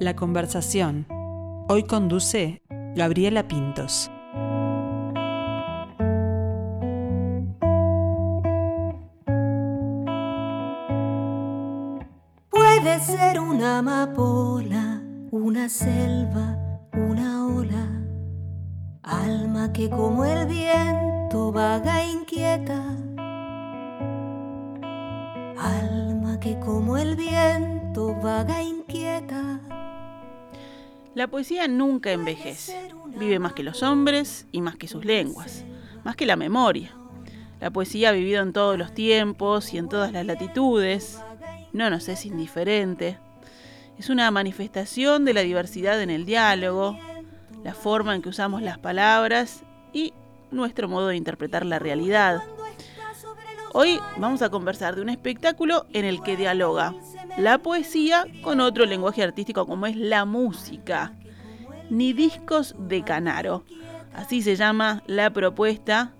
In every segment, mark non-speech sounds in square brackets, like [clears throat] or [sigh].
La conversación. Hoy conduce Gabriela Pintos. Puede ser una amapola, una selva, una ola, alma que como el viento vaga inquieta, alma que como el viento vaga inquieta. La poesía nunca envejece, vive más que los hombres y más que sus lenguas, más que la memoria. La poesía ha vivido en todos los tiempos y en todas las latitudes, no nos es indiferente. Es una manifestación de la diversidad en el diálogo, la forma en que usamos las palabras y nuestro modo de interpretar la realidad. Hoy vamos a conversar de un espectáculo en el que dialoga la poesía con otro lenguaje artístico como es la música. Ni discos de Canaro. Así se llama la propuesta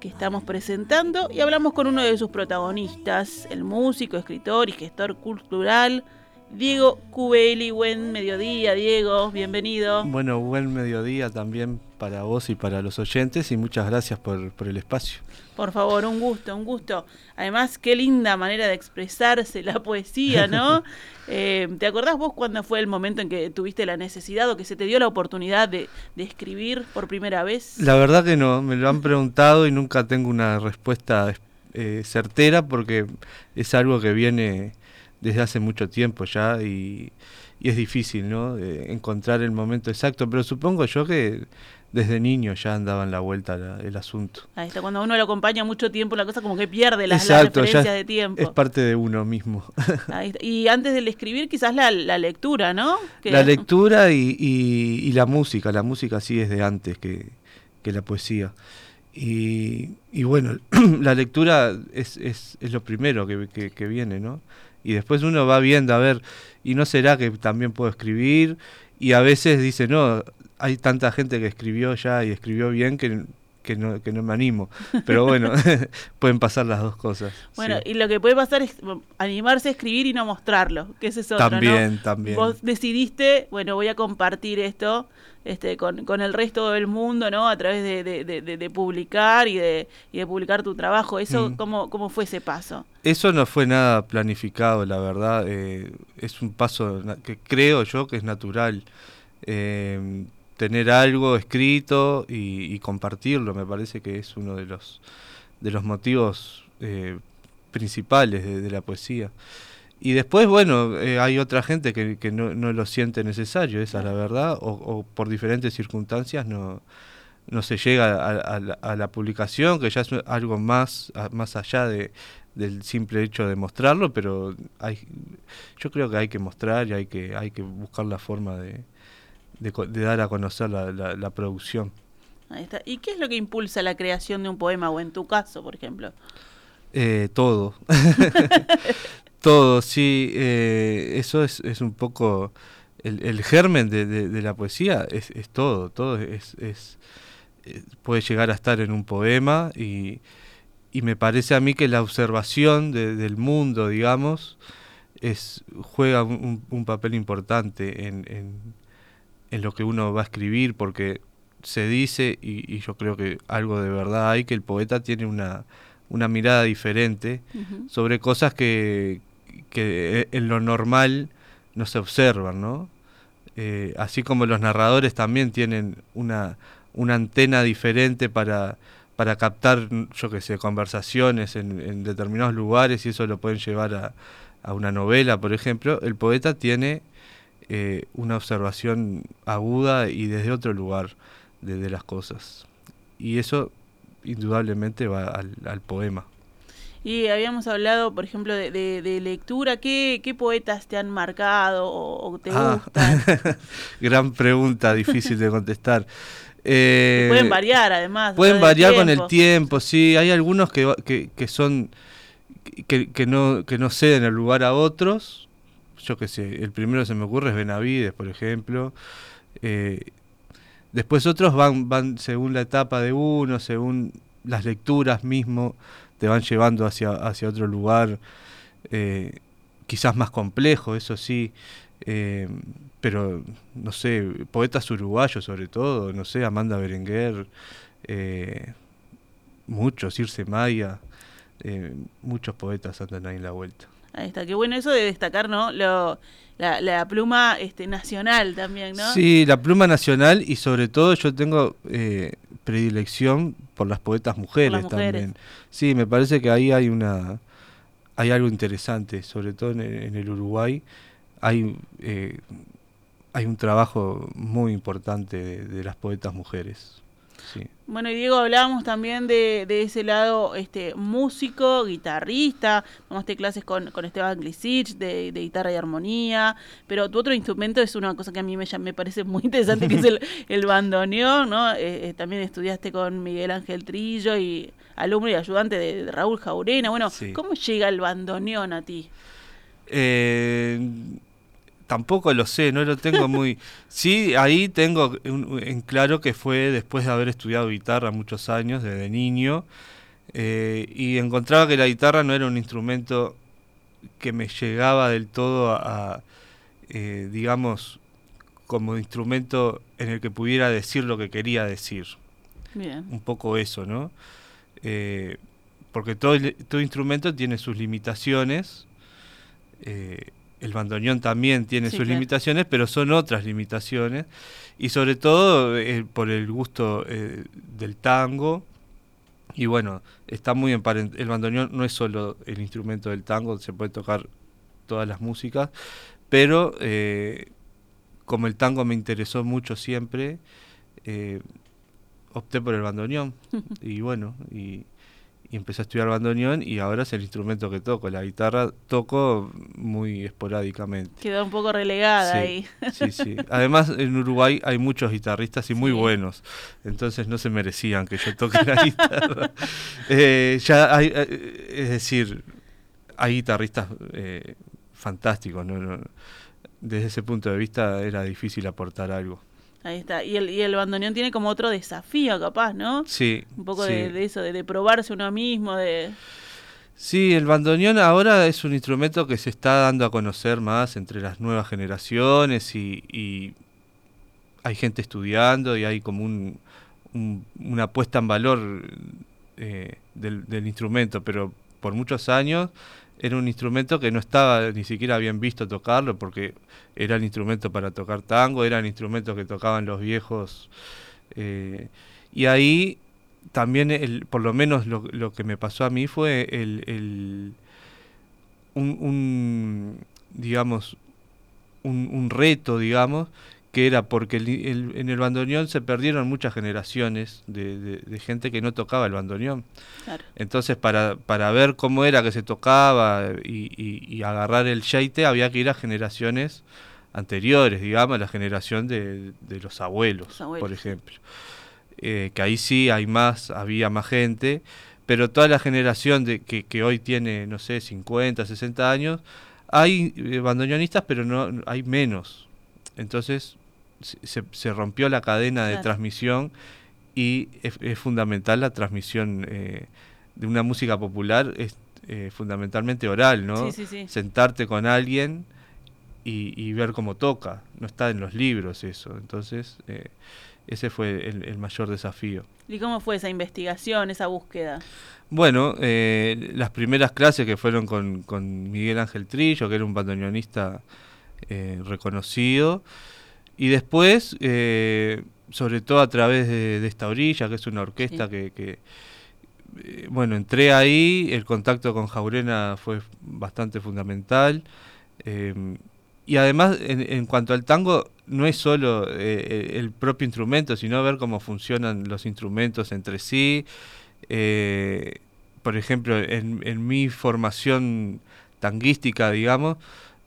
que estamos presentando y hablamos con uno de sus protagonistas, el músico, escritor y gestor cultural Diego Cubeli. Buen mediodía, Diego, bienvenido. Bueno, buen mediodía también para vos y para los oyentes y muchas gracias por, por el espacio. Por favor, un gusto, un gusto. Además, qué linda manera de expresarse la poesía, ¿no? [laughs] Eh, ¿Te acordás vos cuándo fue el momento en que tuviste la necesidad o que se te dio la oportunidad de, de escribir por primera vez? La verdad que no, me lo han preguntado y nunca tengo una respuesta eh, certera porque es algo que viene desde hace mucho tiempo ya y, y es difícil, ¿no? Eh, encontrar el momento exacto, pero supongo yo que desde niño ya andaba en la vuelta la, el asunto. Ahí está, cuando uno lo acompaña mucho tiempo, la cosa como que pierde las, las Exacto, ya de tiempo. Es parte de uno mismo. [laughs] Ahí está. Y antes del escribir, quizás la, la lectura, ¿no? Que- La lectura y, y- y la música, la música sí es de antes que, que la poesía. Y, y bueno, [clears throat] la lectura es, es, es lo primero que, que- que viene, ¿no? Y después uno va viendo, a ver, ¿y no será que también puedo escribir? Y a veces dice, no, hay tanta gente que escribió ya y escribió bien que, que, no, que no me animo. Pero bueno, [laughs] [laughs] pueden pasar las dos cosas. Bueno, sí. y lo que puede pasar es animarse a escribir y no mostrarlo, que ese es otro, También, ¿no? también. Vos decidiste, bueno, voy a compartir esto este, con, con el resto del mundo, ¿no? A través de, de- de- publicar y de, y de publicar tu trabajo. ¿Eso Mm. cómo, cómo fue ese paso? Eso no fue nada planificado, la verdad. eh, es un paso que creo yo que es natural. eh, tener algo escrito y, y compartirlo, me parece que es uno de los, de los motivos eh, principales de, de la poesía. Y después, bueno, eh, hay otra gente que, que no, no lo siente necesario, esa es la verdad, o, o por diferentes circunstancias no, no se llega a, a la, a la publicación, que ya es algo más, a- más allá de, del simple hecho de mostrarlo, pero hay, yo creo que hay que mostrar y hay que, hay que buscar la forma de, de, dar a conocer la, la- la producción. Ahí está. ¿Y qué es lo que impulsa la creación de un poema, o en tu caso, por ejemplo? Eh, todo. [laughs] todo, sí. eh, eso es, es un poco el, el germen de, de- de la poesía, es, es todo. Todo es, es, eh, puede llegar a estar en un poema y, y me parece a mí que la observación de- del mundo, digamos, es, juega un papel importante en, en, en lo que uno va a escribir porque se dice, y, y yo creo que algo de verdad hay, que el poeta tiene una, una mirada diferente sobre cosas que, que en lo normal no se observan, ¿no? Eh, así como los narradores también tienen una, una antena diferente para, para captar, yo qué sé, conversaciones en, en determinados lugares y eso lo pueden llevar a, a una novela, por ejemplo, el poeta tiene eh, una observación aguda y desde otro lugar de, de las cosas. Y eso indudablemente va al, al poema. Y habíamos hablado, por ejemplo, de, de- de lectura. ¿Qué, ¿Qué poetas te han marcado o, o te Ah, gustan? [laughs] Gran pregunta, difícil de contestar. Eh, pueden variar, además. Pueden variar con el tiempo. sí. Hay algunos que, que, que son que, que no que no ceden el lugar a otros. Yo qué sé, el primero que se me ocurre es Benavides, por ejemplo. Eh, después otros van van según la etapa de uno, según las lecturas mismo te van llevando hacia hacia otro lugar, eh, quizás más complejo, eso sí. Eh, pero, no sé, poetas uruguayos sobre todo, no sé, Amanda Berenguer, muchos, Circe Maya, muchos poetas andan ahí en la vuelta. Ahí está, qué bueno eso de destacar, ¿no? Lo, la, la, pluma este, nacional también, ¿no? Sí, la pluma nacional y sobre todo yo tengo eh, predilección por las poetas mujeres, Por las mujeres. también. Sí, me parece que ahí hay una hay algo interesante, sobre todo en el, en el Uruguay hay eh, hay un trabajo muy importante de, de las poetas mujeres. Sí. Bueno, y Diego, hablábamos también de, de ese lado este músico, guitarrista, tomaste clases con, con Esteban Glisich de, de guitarra y armonía, pero tu otro instrumento es una cosa que a mí me, me parece muy interesante, que es el, [laughs] el bandoneón, ¿no? Eh, eh, también estudiaste con Miguel Ángel Trillo y alumno y ayudante de, de Raúl Jaurena. Bueno, Sí. ¿cómo llega el bandoneón a ti? Eh, tampoco lo sé, no lo tengo muy... [laughs] Sí, ahí tengo en claro que fue después de haber estudiado guitarra muchos años, desde niño, eh, y encontraba que la guitarra no era un instrumento que me llegaba del todo a, a, eh, digamos, como instrumento en el que pudiera decir lo que quería decir Bien. un poco eso, ¿no? Eh, porque todo, todo instrumento tiene sus limitaciones. eh, el bandoneón también tiene Sí, sus claro. limitaciones, pero son otras limitaciones. Y sobre todo eh, por el gusto eh, del tango. Y bueno, está muy emparentado. El bandoneón no es solo el instrumento del tango, se puede tocar todas las músicas. Pero eh, como el tango me interesó mucho siempre, opté por el bandoneón [laughs] y bueno, y, y empecé a estudiar bandoneón y ahora es el instrumento que toco. La guitarra toco muy esporádicamente. Quedó un poco relegada Sí, ahí. sí, sí. Además en Uruguay hay muchos guitarristas y muy Sí. buenos, entonces no se merecían que yo toque la [laughs] guitarra. Eh, ya hay, eh, es decir, hay guitarristas eh, fantásticos. No- Desde ese punto de vista era difícil aportar algo. Ahí está. Y el, y el bandoneón tiene como otro desafío, capaz, ¿no? Sí. Un poco sí. de, de eso, de, de probarse uno mismo, de... Sí, el bandoneón ahora es un instrumento que se está dando a conocer más entre las nuevas generaciones y, y hay gente estudiando y hay como un, un- una puesta en valor eh, del, del instrumento, pero por muchos años era un instrumento que no estaba ni siquiera bien visto tocarlo porque era el instrumento para tocar tango, era el instrumento que tocaban los viejos. eh, y ahí también, el, por lo menos lo, lo que me pasó a mí fue el, el- un, un, digamos, un, un reto, digamos, que era porque el- el- en el bandoneón se perdieron muchas generaciones de, de- de gente que no tocaba el bandoneón. Claro. Entonces, para, para ver cómo era que se tocaba y, y- y agarrar el sheite, había que ir a generaciones anteriores, digamos, a la generación de, de los abuelos, Los abuelos, por ejemplo. Eh, que ahí sí hay más, había más gente, pero toda la generación de que, que hoy tiene, no sé, 50, 60 años, hay eh, bandoneonistas, pero no hay menos. Entonces se, se- rompió la cadena de Claro. transmisión y es, es fundamental la transmisión eh, de una música popular, es eh, fundamentalmente oral, ¿no? Sí, sí, sí. Sentarte con alguien y, y ver cómo toca, no está en los libros eso, entonces eh, ese fue el, el mayor desafío. ¿Y cómo fue esa investigación, esa búsqueda? Bueno, las primeras clases que fueron con, con Miguel Ángel Trillo, que era un bandoneonista reconocido, y después, eh, sobre todo a través de, de esta orilla, que es una orquesta Sí. que, que, eh, bueno, entré ahí, el contacto con Jaurena fue bastante fundamental, eh, y además, en, en cuanto al tango, no es solo el propio instrumento, sino ver cómo funcionan los instrumentos entre sí. Por ejemplo, en, en mi formación tanguística, digamos,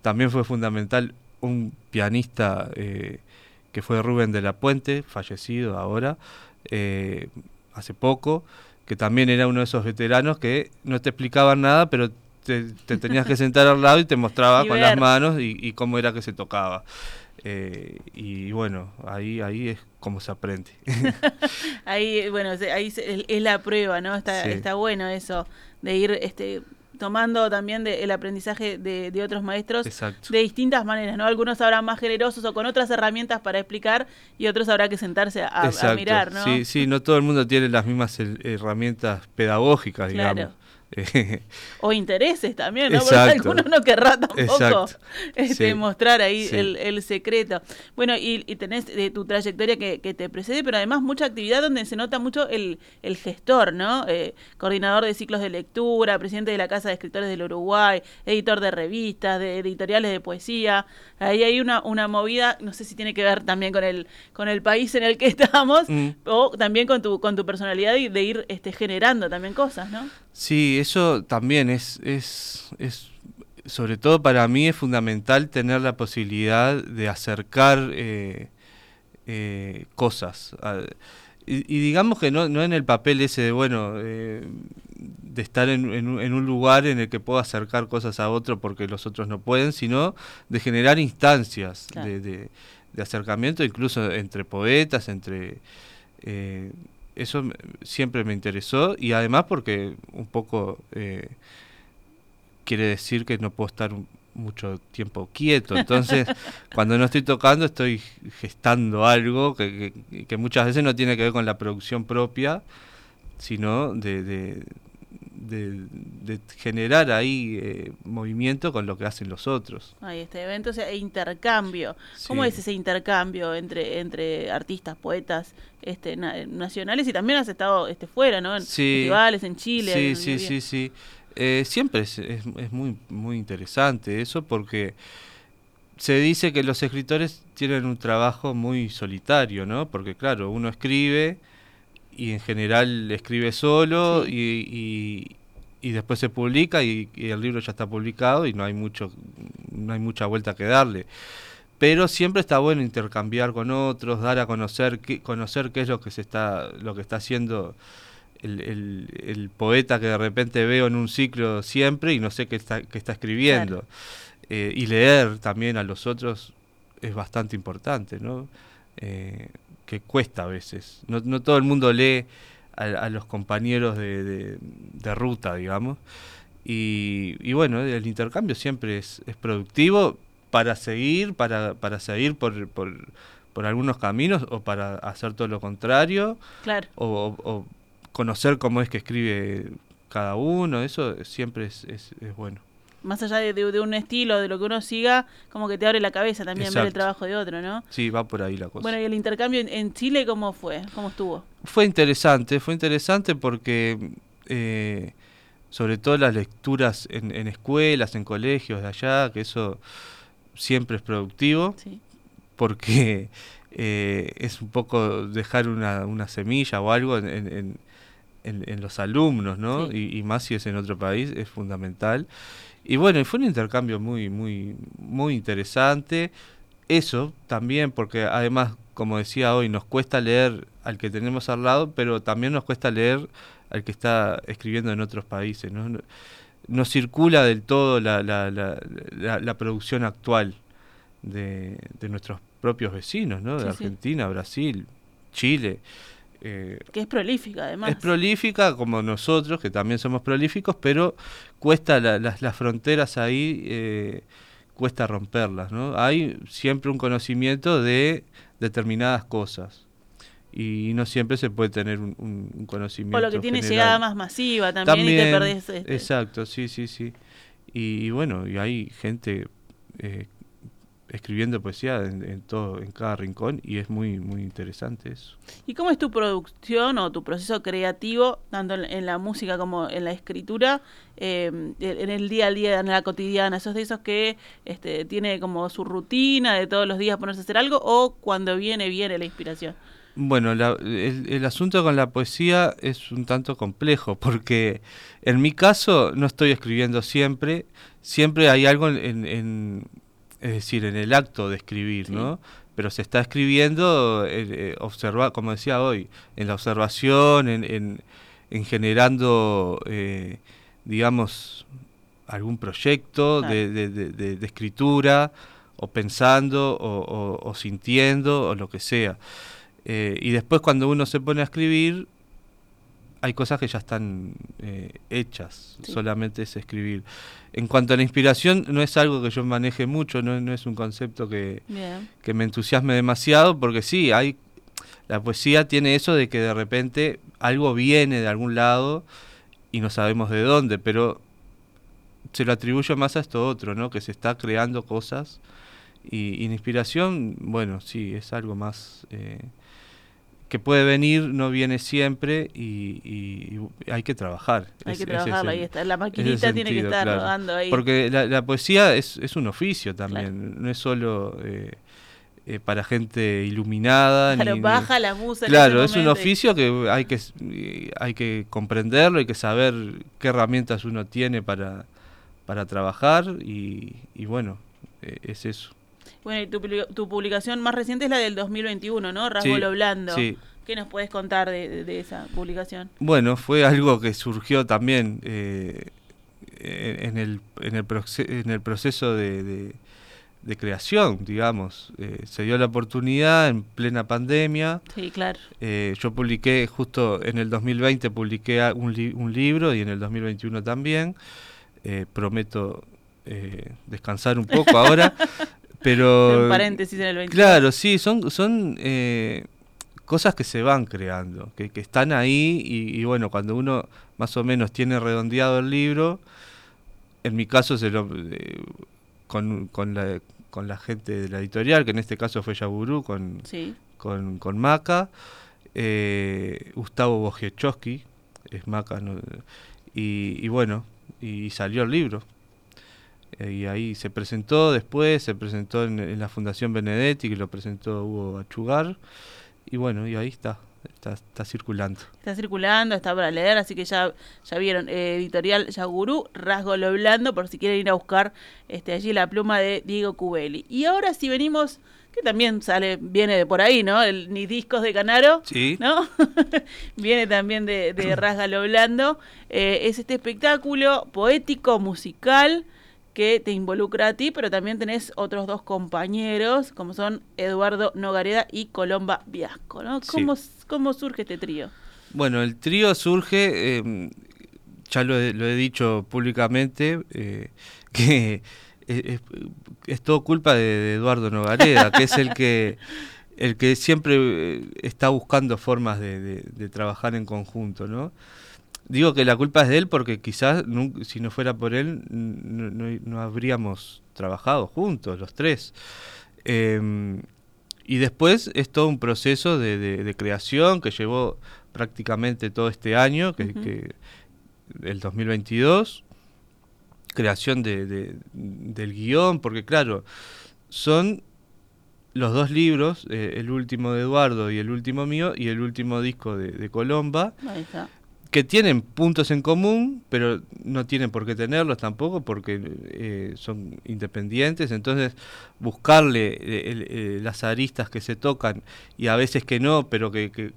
también fue fundamental un pianista eh, que fue Rubén de la Puente, fallecido ahora, eh, hace poco, que también era uno de esos veteranos que no te explicaban nada, pero te, te tenías que [laughs] sentar al lado y te mostraba Y con las manos y, y cómo era que se tocaba. Eh, y bueno, ahí, ahí es como se aprende. [laughs] Ahí, bueno, ahí es, es la prueba, ¿no? Está, Sí. está bueno eso de ir este, tomando también de, el aprendizaje de, de otros maestros Exacto. de distintas maneras, ¿no? Algunos habrán más generosos o con otras herramientas para explicar y otros habrá que sentarse a, mirar, ¿no? Sí, sí, no todo el mundo tiene las mismas her- herramientas pedagógicas, Claro. digamos. Eh, [laughs] O intereses también, ¿no? Porque Exacto. alguno no querrá tampoco [laughs] este, Sí. mostrar ahí Sí. el, el secreto. Bueno, y, y tenés de tu trayectoria que, que te precede, pero además mucha actividad donde se nota mucho el, el gestor, ¿no? Eh, coordinador de ciclos de lectura, presidente de la Casa de Escritores del Uruguay, editor de revistas, de editoriales de poesía. Ahí hay una, una movida, no sé si tiene que ver también con el, con el país en el que [laughs] estamos, Mm. o también con tu, con tu personalidad y de ir este, generando también cosas, ¿no? Sí, eso también es, es, es, sobre todo para mí es fundamental tener la posibilidad de acercar eh, eh, cosas. a- y, y digamos que no, no en el papel ese de, bueno, eh, de estar en, en un- en un lugar en el que puedo acercar cosas a otro porque los otros no pueden, sino de generar instancias Claro. de, de- de acercamiento, incluso entre poetas, entre... eso siempre me interesó y además porque un poco eh, quiere decir que no puedo estar mucho tiempo quieto. Entonces, [laughs] cuando no estoy tocando, estoy gestando algo que, que- que muchas veces no tiene que ver con la producción propia, sino de, de- de- de generar ahí eh, movimiento con lo que hacen los otros. Ahí este evento, o sea, e intercambio. ¿Cómo Sí. es ese intercambio entre entre artistas, poetas este na- nacionales y también has estado este fuera, ¿no? En Sí. festivales en Chile. Sí, en sí, sí, sí. Eh, siempre es, es, es muy, muy interesante eso porque se dice que los escritores tienen un trabajo muy solitario, ¿no? Porque claro, uno escribe y en general escribe solo Sí. y, y, y después se publica y, y el libro ya está publicado y no hay mucho, no hay mucha vuelta que darle. Pero siempre está bueno intercambiar con otros, dar a conocer qué, conocer qué es lo que se está, lo que está haciendo el, el- el poeta que de repente veo en un ciclo siempre y no sé qué está, qué está escribiendo. Eh, y leer también a los otros es bastante importante, ¿no? Eh, que cuesta a veces. No, no todo el mundo lee a, a los compañeros de, de- de ruta, digamos. Y, y bueno, el intercambio siempre es, es productivo para seguir, para, para seguir por, por, por algunos caminos o para hacer todo lo contrario Claro. o, o- o conocer cómo es que escribe cada uno, eso siempre es, es, es bueno. Más allá de, de- de un estilo, de lo que uno siga, como que te abre la cabeza también ver el trabajo de otro, ¿no? Sí, va por ahí la cosa. Bueno, y el intercambio en, en Chile, ¿cómo fue? ¿Cómo estuvo? Fue interesante, fue interesante porque eh, sobre todo las lecturas en, en escuelas, en colegios de allá, que eso siempre es productivo, Sí. porque eh, es un poco dejar una, una semilla o algo en, en- en- en- en los alumnos, ¿no? Sí. Y, y más si es en otro país, es fundamental. Y bueno, y fue un intercambio muy, muy, muy interesante. Eso también, porque además, como decía hoy, nos cuesta leer al que tenemos al lado, pero también nos cuesta leer al que está escribiendo en otros países, ¿no? No, circula del todo la, la, la, la- la producción actual de, de nuestros propios vecinos, ¿no? De Sí, sí. Argentina, Brasil, Chile. Eh, Que es prolífica, además. es prolífica como nosotros, que también somos prolíficos, pero cuesta la- las, las fronteras ahí, eh, cuesta romperlas, ¿no? Hay siempre un conocimiento de determinadas cosas y no siempre se puede tener un, un- conocimiento o lo que tiene general. llegada más masiva también, y te perdés. este, Exacto, sí, sí, sí. Y, y bueno, y hay gente eh, escribiendo poesía en, en todo, en cada rincón y es muy, muy interesante eso. ¿Y cómo es tu producción o tu proceso creativo, tanto en, en la música como en la escritura, eh, en el día a día, en la cotidiana? ¿Sos de esos que este, tiene como su rutina de todos los días ponerse a hacer algo o cuando viene, viene la inspiración? Bueno, la- el, el asunto con la poesía es un tanto complejo porque en mi caso no estoy escribiendo siempre, siempre hay algo en, en- en- es decir, en el acto de escribir, Sí. ¿no? Pero se está escribiendo, eh, eh, observa, como decía hoy, en la observación, en, en- en generando, eh, digamos, algún proyecto Claro. de, de- de- de- de escritura, o pensando, o, o- o sintiendo, o lo que sea. Eh, y después cuando uno se pone a escribir, hay cosas que ya están eh, hechas, solamente es escribir. En cuanto a la inspiración, no es algo que yo maneje mucho, no, no es un concepto que, que, me entusiasme demasiado, porque sí, hay la poesía tiene eso de que de repente algo viene de algún lado y no sabemos de dónde, pero se lo atribuyo más a esto otro, ¿no? Que se está creando cosas y, inspiración, bueno, sí, es algo más... Eh, que puede venir, no viene siempre y, hay que trabajar. Hay que trabajar, ahí está. La maquinita tiene que estar rodando ahí. Porque la, poesía es, es, un oficio también, no es solo eh, eh, para gente iluminada. Claro, baja la música. Claro, es un oficio que hay que hay que comprenderlo, hay que saber qué herramientas uno tiene para, para trabajar y, y bueno, eh, es eso. Bueno, y tu, tu, publicación más reciente es la del 2021, ¿no? Rasgo lo Blando. Sí. ¿Qué nos puedes contar de, esa publicación? Bueno, fue algo que surgió también eh, en, el, en, el en el proceso de, de, creación, digamos. Eh, se dio la oportunidad en plena pandemia. Sí, claro. Eh, yo publiqué, justo en el 2020 publiqué un, un libro y en el 2021 también. prometo descansar un poco ahora. [laughs] Pero. [laughs] paréntesis en el Claro, sí, son, son eh, cosas que se van creando, que, que están ahí y, bueno, cuando uno más o menos tiene redondeado el libro, en mi caso se lo, eh, con, con, la, con la gente de la editorial, que en este caso fue Yaburu, con, con, con Maca, eh, Gustavo Bogiechowski, es Maca, y, y bueno, y salió el libro. Eh, y ahí se presentó después, se presentó en, la Fundación Benedetti, que lo presentó Hugo Achugar, y bueno, y ahí está, está, está circulando. Está circulando, está para leer, así que ya, ya vieron, eh, editorial Yagurú, Rasgo lo Blando, por si quieren ir a buscar este, allí la pluma de Diego Cubelli. Y ahora si venimos que también sale, viene de por ahí, ¿no? El, ni discos de Canaro, sí. ¿no? [laughs] viene también de, de [clears throat] Rasga Blando. Eh, es este espectáculo poético, musical, que te involucra a ti, pero también tenés otros dos compañeros, como son Eduardo Nogareda y Colomba Viasco, ¿no? ¿Cómo, surge este trío? Bueno, el trío surge, em, ya lo he, dicho públicamente, eh, que es, todo culpa de, Eduardo Nogareda, que es el que el que siempre eh, está buscando formas de, de trabajar en conjunto, ¿no? Digo que la culpa es de él porque quizás si no fuera por él no, habríamos trabajado juntos, los tres. Em, y después es todo un proceso de, creación que llevó prácticamente todo este año, que, el 2022, creación de, del guion, porque claro, son los dos libros, eh, el último de Eduardo y el último mío, y el último disco de, Colomba. Que tienen puntos en común, pero no tienen por qué tenerlos tampoco porque eh, son independientes. Entonces, buscarle eh, eh, las aristas que se tocan y a veces que no, pero que,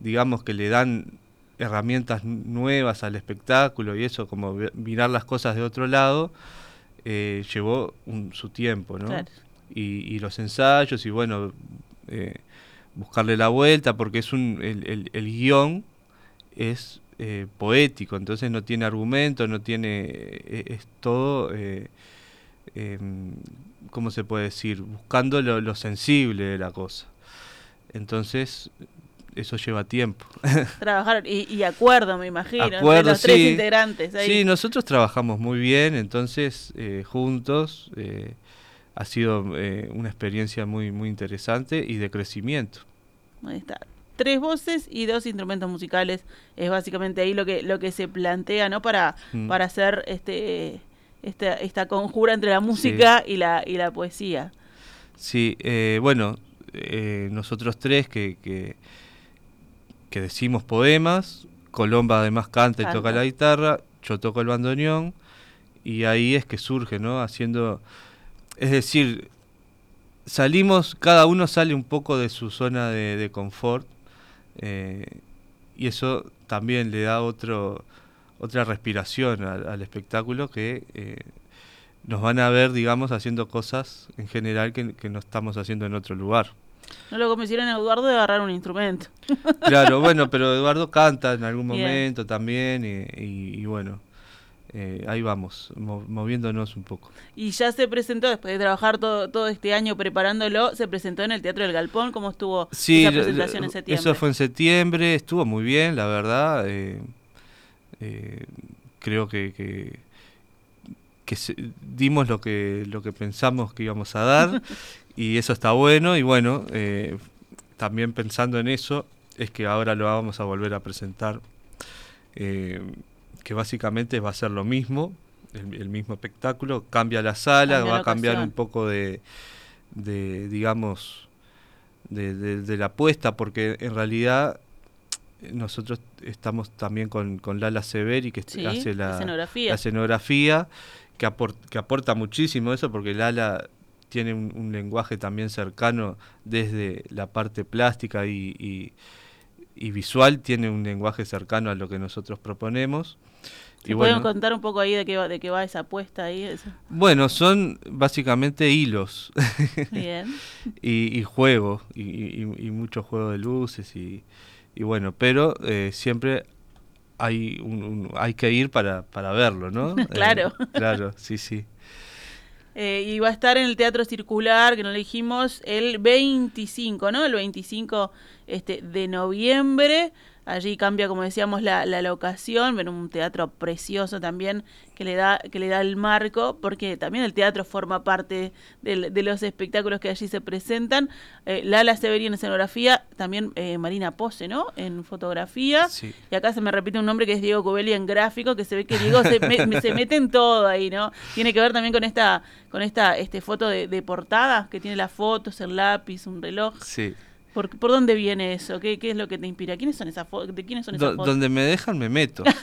digamos que le dan herramientas nuevas al espectáculo y eso, como mirar las cosas de otro lado, llevó su tiempo, ¿no? Y, y, los ensayos y bueno buscarle la vuelta, porque es un, el, el, guion es eh, poético, entonces no tiene argumento, no tiene, eh, es todo, eh, em, ¿cómo se puede decir? Buscando lo, sensible de la cosa. Entonces, eso lleva tiempo. [laughs] Trabajar y, acuerdo, me imagino, acuerdo, los tres integrantes. Sí, nosotros trabajamos muy bien, entonces, juntos ha sido eh, una experiencia muy, muy interesante y de crecimiento. Ahí está. Tres voces y dos instrumentos musicales es básicamente ahí lo que lo que se plantea, ¿no? Para, mm. para hacer este esta, esta conjura entre la música y la y la poesía. Sí, eh, bueno, eh, nosotros tres que, que, decimos poemas, Colomba además canta, y toca la guitarra, yo toco el bandoneón y ahí es que surge, ¿no? Haciendo es decir, salimos, cada uno sale un poco de su zona de, confort eh, y eso también le da otro, otra respiración al, espectáculo que eh, nos van a ver, digamos, haciendo cosas en general que, no estamos haciendo en otro lugar. No lo convencieron a Eduardo de agarrar un instrumento. Claro, bueno, pero Eduardo canta en algún Bien. momento también y, y- y bueno, eh, ahí vamos, mo- moviéndonos un poco. Y ya se presentó, después de trabajar todo, todo este año preparándolo, se presentó en el Teatro del Galpón. ¿Cómo estuvo Sí, esa presentación en septiembre? eso fue en septiembre, estuvo muy bien, la verdad. eh, eh, creo que, que, que se- dimos lo que, lo que pensamos que íbamos a dar [laughs] y eso está bueno. Y bueno, también pensando en eso, es que ahora lo vamos a volver a presentar, que básicamente va a ser lo mismo, el, el mismo espectáculo, cambia la sala, Cambia va a cambiar ocasión. un poco de, de digamos, de, de- de la apuesta, porque en realidad nosotros estamos también con, con Lala Severi, que Sí, hace la escenografía. la escenografía, que, apor- que aporta muchísimo eso, porque Lala tiene un, un lenguaje también cercano desde la parte plástica y, y- y visual, tiene un lenguaje cercano a lo que nosotros proponemos. ¿Se Y pueden bueno, contar un poco ahí de qué va, de qué va esa apuesta ahí? Eso. bueno, son básicamente hilos. Bien. [laughs] y, y juego, y, y- y mucho juego de luces, y, y bueno, pero eh, siempre hay, un, un- hay que ir para, para verlo, ¿no? [laughs] Claro. Eh, claro, sí, sí. Eh, y va a estar en el Teatro Circular, que no le dijimos, el 25, ¿no? El 25 este, de noviembre. Allí cambia, como decíamos, la, la locación. Ven un teatro precioso también que le da que le da el marco, porque también el teatro forma parte del- de los espectáculos que allí se presentan. Eh, Lala Severi en escenografía, también eh, Marina Pose, ¿no? En fotografía. Sí. Y acá se me repite un nombre que es Diego Cubelli en gráfico, que se ve que Diego se, me- me- se mete en todo ahí, ¿no? Tiene que ver también con esta con esta este foto de, de portada, que tiene las fotos, el lápiz, un reloj. Sí. ¿Por, por dónde viene eso? ¿Qué, qué es lo que te inspira? ¿Quiénes son esas fotos? ¿De quiénes son esas Do- fotos? donde me dejan me meto. [laughs]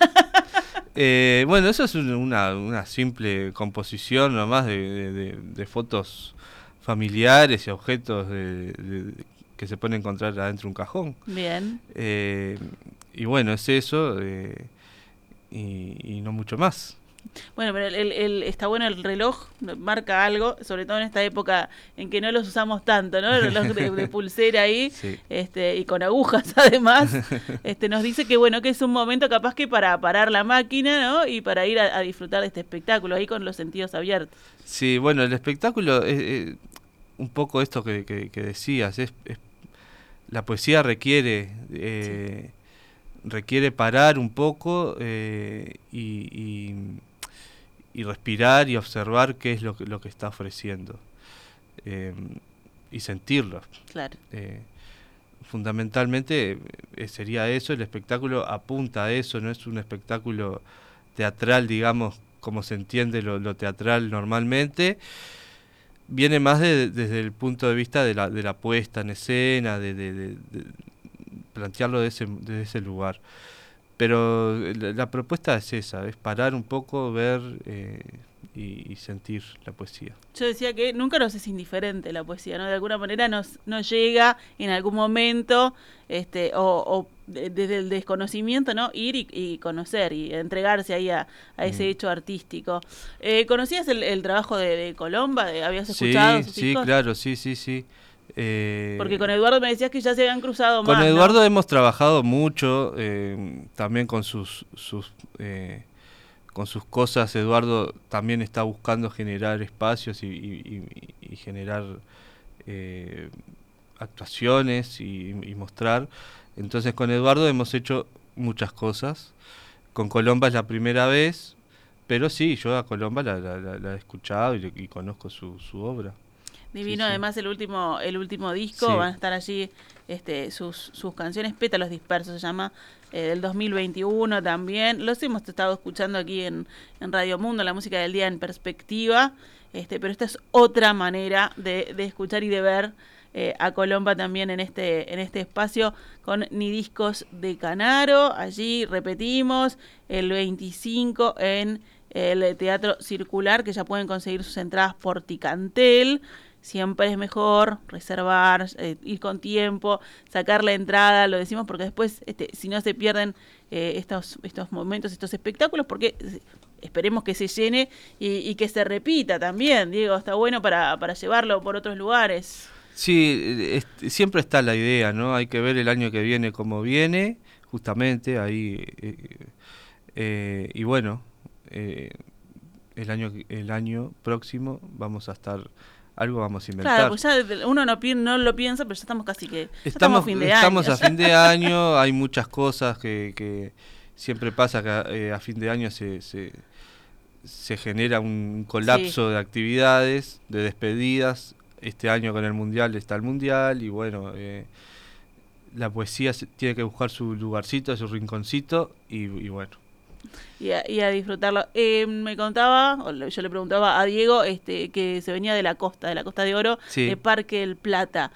Eh, bueno, eso es un- una, una simple composición nomás de, de- fotos familiares y objetos de- de- que se pueden encontrar adentro de un cajón. Bien. Eh, y bueno, es eso eh, y, y no mucho más. Bueno, pero el, está bueno el reloj, marca algo, sobre todo en esta época en que no los usamos tanto, ¿no? El reloj de, de [laughs] pulsera ahí, Sí. este, y con agujas [laughs] además, este, nos dice que bueno, que es un momento capaz que para parar la máquina, ¿no? Y para ir a, a disfrutar de este espectáculo ahí con los sentidos abiertos. Sí, bueno, el espectáculo es, es un poco esto que, que- que decías, es, es- la poesía requiere eh, requiere parar un poco eh, y, y- y respirar y observar qué es lo que, lo que está ofreciendo eh, y sentirlo. Claro. Eh, fundamentalmente eh, sería eso, el espectáculo apunta a eso, no es un espectáculo teatral, digamos, como se entiende lo, lo teatral normalmente, viene más de- desde el punto de vista de la, de la puesta en escena, de, plantearlo de ese, de ese lugar. Pero la, la propuesta es esa, es parar un poco, ver eh, y- y sentir la poesía. Yo decía que nunca nos es indiferente la poesía, ¿no? De alguna manera nos, nos llega en algún momento, este, o, o de- desde el desconocimiento, ¿no? Ir y, y conocer y entregarse ahí a, a ese Mm. hecho artístico. Eh, ¿Conocías el, el trabajo de, de Colomba? ¿Habías escuchado Sí, sus sí, hijos? claro, sí, sí, sí. Eh, Porque con Eduardo me decías que ya se habían cruzado Con más. ¿no? Eduardo hemos trabajado mucho, eh, también con sus, sus eh, con sus cosas. Eduardo también está buscando generar espacios y, y- y- y generar actuaciones y, mostrar. Entonces con Eduardo hemos hecho muchas cosas. Con Colomba es la primera vez, pero sí, yo a Colomba la, la- la- la he escuchado y, conozco su, su obra. Divino, Sí, sí. además el último, el último disco, Sí. van a estar allí este, sus, sus canciones, Pétalos Dispersos se llama, eh, del 2021 también. Los hemos estado escuchando aquí en, en Radio Mundo, la música del día en perspectiva, este, pero esta es otra manera de, de escuchar y de ver eh, a Colomba también en este, en este espacio con Ni Discos de Canaro. Allí repetimos el 25 en el Teatro Circular, que ya pueden conseguir sus entradas por Ticantel. Siempre es mejor reservar, eh, ir con tiempo, sacar la entrada, lo decimos porque después, este, si no se pierden eh, estos, estos momentos, estos espectáculos, porque eh, esperemos que se llene y, que se repita también, Diego, está bueno para, para llevarlo por otros lugares. Sí, siempre está la idea, ¿no? Hay que ver el año que viene cómo viene, justamente ahí. y bueno, el, año, el año próximo vamos a estar, algo vamos a inventar. Claro, pues ya uno no, no lo piensa, pero ya estamos casi que. Estamos, a fin de estamos año. a fin de [laughs] año, hay muchas cosas que, que siempre pasa que eh, a fin de año se, se, se genera un colapso de actividades, de despedidas. Este año con el Mundial está el Mundial y bueno, eh, la poesía se- tiene que buscar su lugarcito, su rinconcito y, y bueno. Y, a, y a disfrutarlo. Eh, me contaba, o le- yo le preguntaba a Diego, este, que se venía de la costa, de la Costa de Oro, Sí. de Parque El Plata.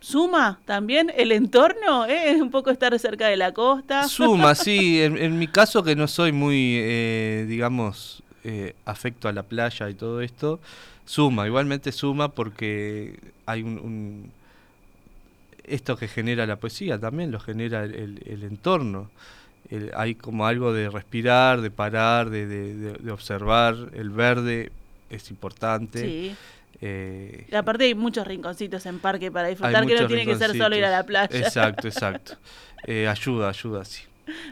¿Suma también el entorno? ¿Eh? Un poco estar cerca de la costa. Suma, [laughs] sí, en, en mi caso que no soy muy, eh, digamos, eh, afecto a la playa y todo esto, suma, igualmente suma porque hay un, un- esto que genera la poesía también lo genera el, el- el entorno. El- hay como algo de respirar, de parar, de, de- de- de observar, el verde es importante. Sí. eh, Y aparte hay muchos rinconcitos en parque para disfrutar, que no tiene que ser solo ir a la playa. Exacto, [laughs] exacto. Eh, ayuda, ayuda, sí.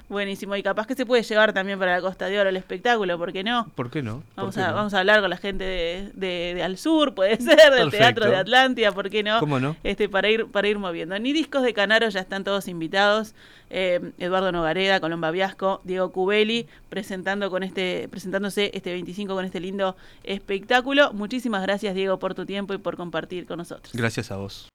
Buenísimo. Y capaz que se puede llevar también para la Costa de Oro el espectáculo, ¿por qué no? ¿Por qué no? ¿Por Vamos qué a, no? vamos a hablar con la gente de, de- de Al Sur, puede [laughs] ser, del Perfecto. Teatro de Atlántida, ¿por qué no? ¿Cómo no? Este, para ir, para ir moviendo. Ni discos de Canaro ya están todos invitados. Eh, Eduardo Nogareda, Colomba Viasco, Diego Cubeli, presentando con este, presentándose este 25 con este lindo espectáculo. Muchísimas gracias, Diego, por tu tiempo y por compartir con nosotros. Gracias a vos.